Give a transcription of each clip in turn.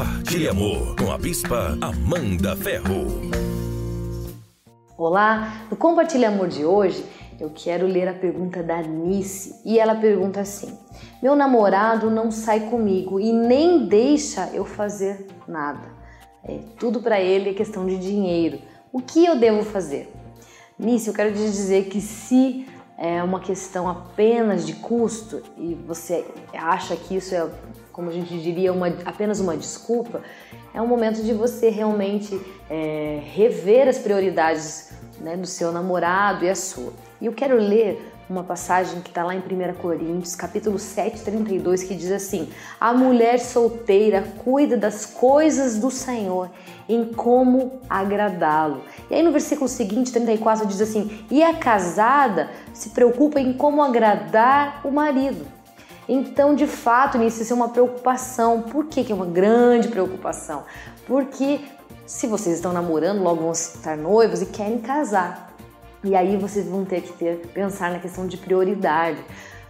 Compartilhe amor com a Bispa Amanda Ferro. Olá, no Compartilhe Amor de hoje eu quero ler a pergunta da Nice e ela pergunta assim: Meu namorado não sai comigo e nem deixa eu fazer nada. É, tudo para ele é questão de dinheiro. O que eu devo fazer? Nice, eu quero te dizer que se é uma questão apenas de custo e você acha que isso é, como a gente diria, uma, apenas uma desculpa, é um momento de você realmente é, rever as prioridades né, do seu namorado e a sua. E eu quero ler uma passagem que está lá em 1 Coríntios, capítulo 7, 32, que diz assim: A mulher solteira cuida das coisas do Senhor, em como agradá-lo. E aí no versículo seguinte, 34, diz assim: E a casada se preocupa em como agradar o marido. Então, de fato, nisso isso é uma preocupação. Por que, que é uma grande preocupação? Porque se vocês estão namorando, logo vão estar noivos e querem casar. E aí vocês vão ter que ter, pensar na questão de prioridade.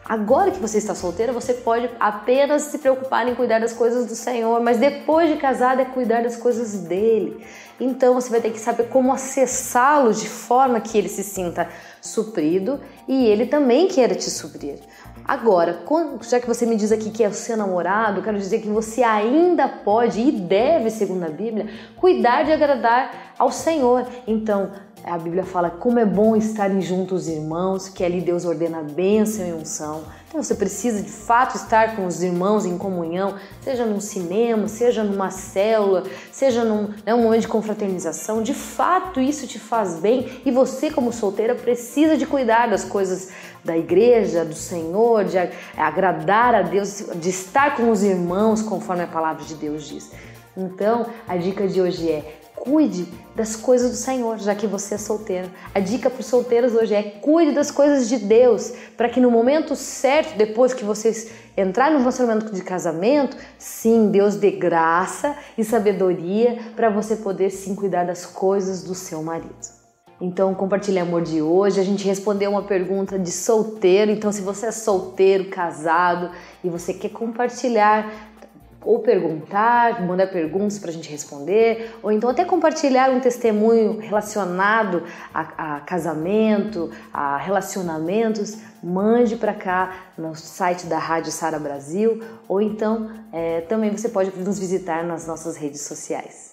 Agora que você está solteira, você pode apenas se preocupar em cuidar das coisas do Senhor, mas depois de casada é cuidar das coisas dele. Então você vai ter que saber como acessá-lo de forma que ele se sinta suprido e ele também queira te suprir. Agora, já que você me diz aqui que é o seu namorado, quero dizer que você ainda pode e deve, segundo a Bíblia, cuidar de agradar ao Senhor. Então, a Bíblia fala como é bom estarem juntos os irmãos, que ali Deus ordena bênção e unção. Então você precisa de fato estar com os irmãos em comunhão, seja num cinema, seja numa célula, seja num né, um momento de confraternização. De fato isso te faz bem e você, como solteira, precisa de cuidar das coisas da igreja, do Senhor, de agradar a Deus, de estar com os irmãos, conforme a palavra de Deus diz. Então a dica de hoje é cuide das coisas do Senhor, já que você é solteiro. A dica para os solteiros hoje é cuide das coisas de Deus, para que no momento certo, depois que vocês entrarem no relacionamento de casamento, sim, Deus dê graça e sabedoria para você poder sim cuidar das coisas do seu marido. Então, compartilhe amor de hoje. A gente respondeu uma pergunta de solteiro. Então, se você é solteiro, casado e você quer compartilhar ou perguntar, mandar perguntas para a gente responder, ou então até compartilhar um testemunho relacionado a, a casamento, a relacionamentos, mande para cá no site da Rádio Sara Brasil, ou então é, também você pode nos visitar nas nossas redes sociais.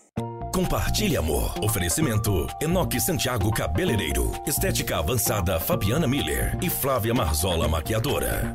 Compartilhe Amor. Oferecimento: Enoque Santiago Cabeleireiro. Estética Avançada Fabiana Miller e Flávia Marzola Maquiadora.